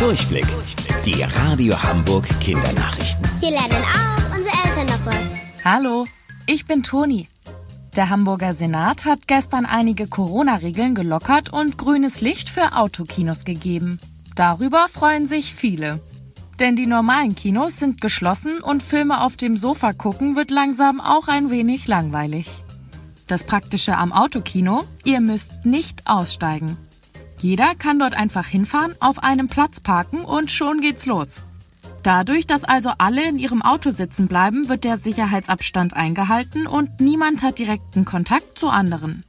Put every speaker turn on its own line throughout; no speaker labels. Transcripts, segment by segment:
Durchblick. Die Radio Hamburg Kindernachrichten.
Hier lernen auch unsere Eltern noch was.
Hallo, ich bin Toni. Der Hamburger Senat hat gestern einige Corona-Regeln gelockert und grünes Licht für Autokinos gegeben. Darüber freuen sich viele. Denn die normalen Kinos sind geschlossen und Filme auf dem Sofa gucken wird langsam auch ein wenig langweilig. Das Praktische am Autokino, ihr müsst nicht aussteigen. Jeder kann dort einfach hinfahren, auf einem Platz parken und schon geht's los. Dadurch, dass also alle in ihrem Auto sitzen bleiben, wird der Sicherheitsabstand eingehalten und niemand hat direkten Kontakt zu anderen.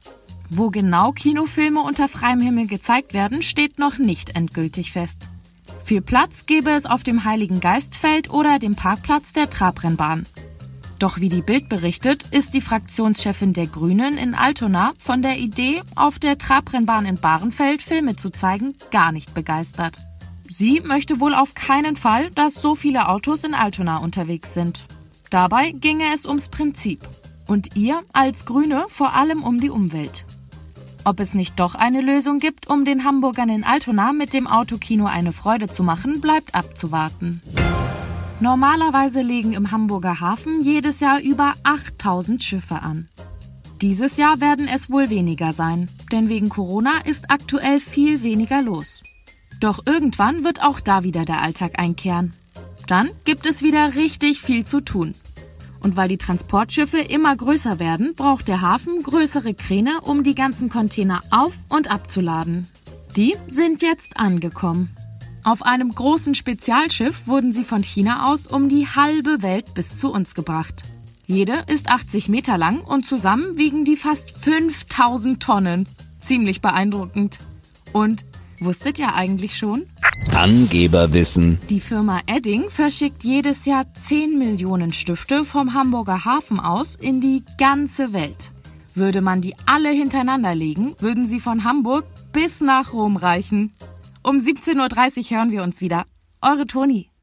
Wo genau Kinofilme unter freiem Himmel gezeigt werden, steht noch nicht endgültig fest. Viel Platz gäbe es auf dem Heiligen Geistfeld oder dem Parkplatz der Trabrennbahn. Doch wie die Bild berichtet, ist die Fraktionschefin der Grünen in Altona von der Idee, auf der Trabrennbahn in Bahrenfeld Filme zu zeigen, gar nicht begeistert. Sie möchte wohl auf keinen Fall, dass so viele Autos in Altona unterwegs sind. Dabei ginge es ums Prinzip. Und ihr als Grüne vor allem um die Umwelt. Ob es nicht doch eine Lösung gibt, um den Hamburgern in Altona mit dem Autokino eine Freude zu machen, bleibt abzuwarten. Normalerweise legen im Hamburger Hafen jedes Jahr über 8000 Schiffe an. Dieses Jahr werden es wohl weniger sein, denn wegen Corona ist aktuell viel weniger los. Doch irgendwann wird auch da wieder der Alltag einkehren. Dann gibt es wieder richtig viel zu tun. Und weil die Transportschiffe immer größer werden, braucht der Hafen größere Kräne, um die ganzen Container auf und abzuladen. Die sind jetzt angekommen. Auf einem großen Spezialschiff wurden sie von China aus um die halbe Welt bis zu uns gebracht. Jede ist 80 Meter lang und zusammen wiegen die fast 5000 Tonnen. Ziemlich beeindruckend. Und wusstet ihr eigentlich schon?
Angeberwissen.
Die Firma Edding verschickt jedes Jahr 10 Millionen Stifte vom Hamburger Hafen aus in die ganze Welt. Würde man die alle hintereinander legen, würden sie von Hamburg bis nach Rom reichen. Um 17.30 Uhr hören wir uns wieder. Eure Toni.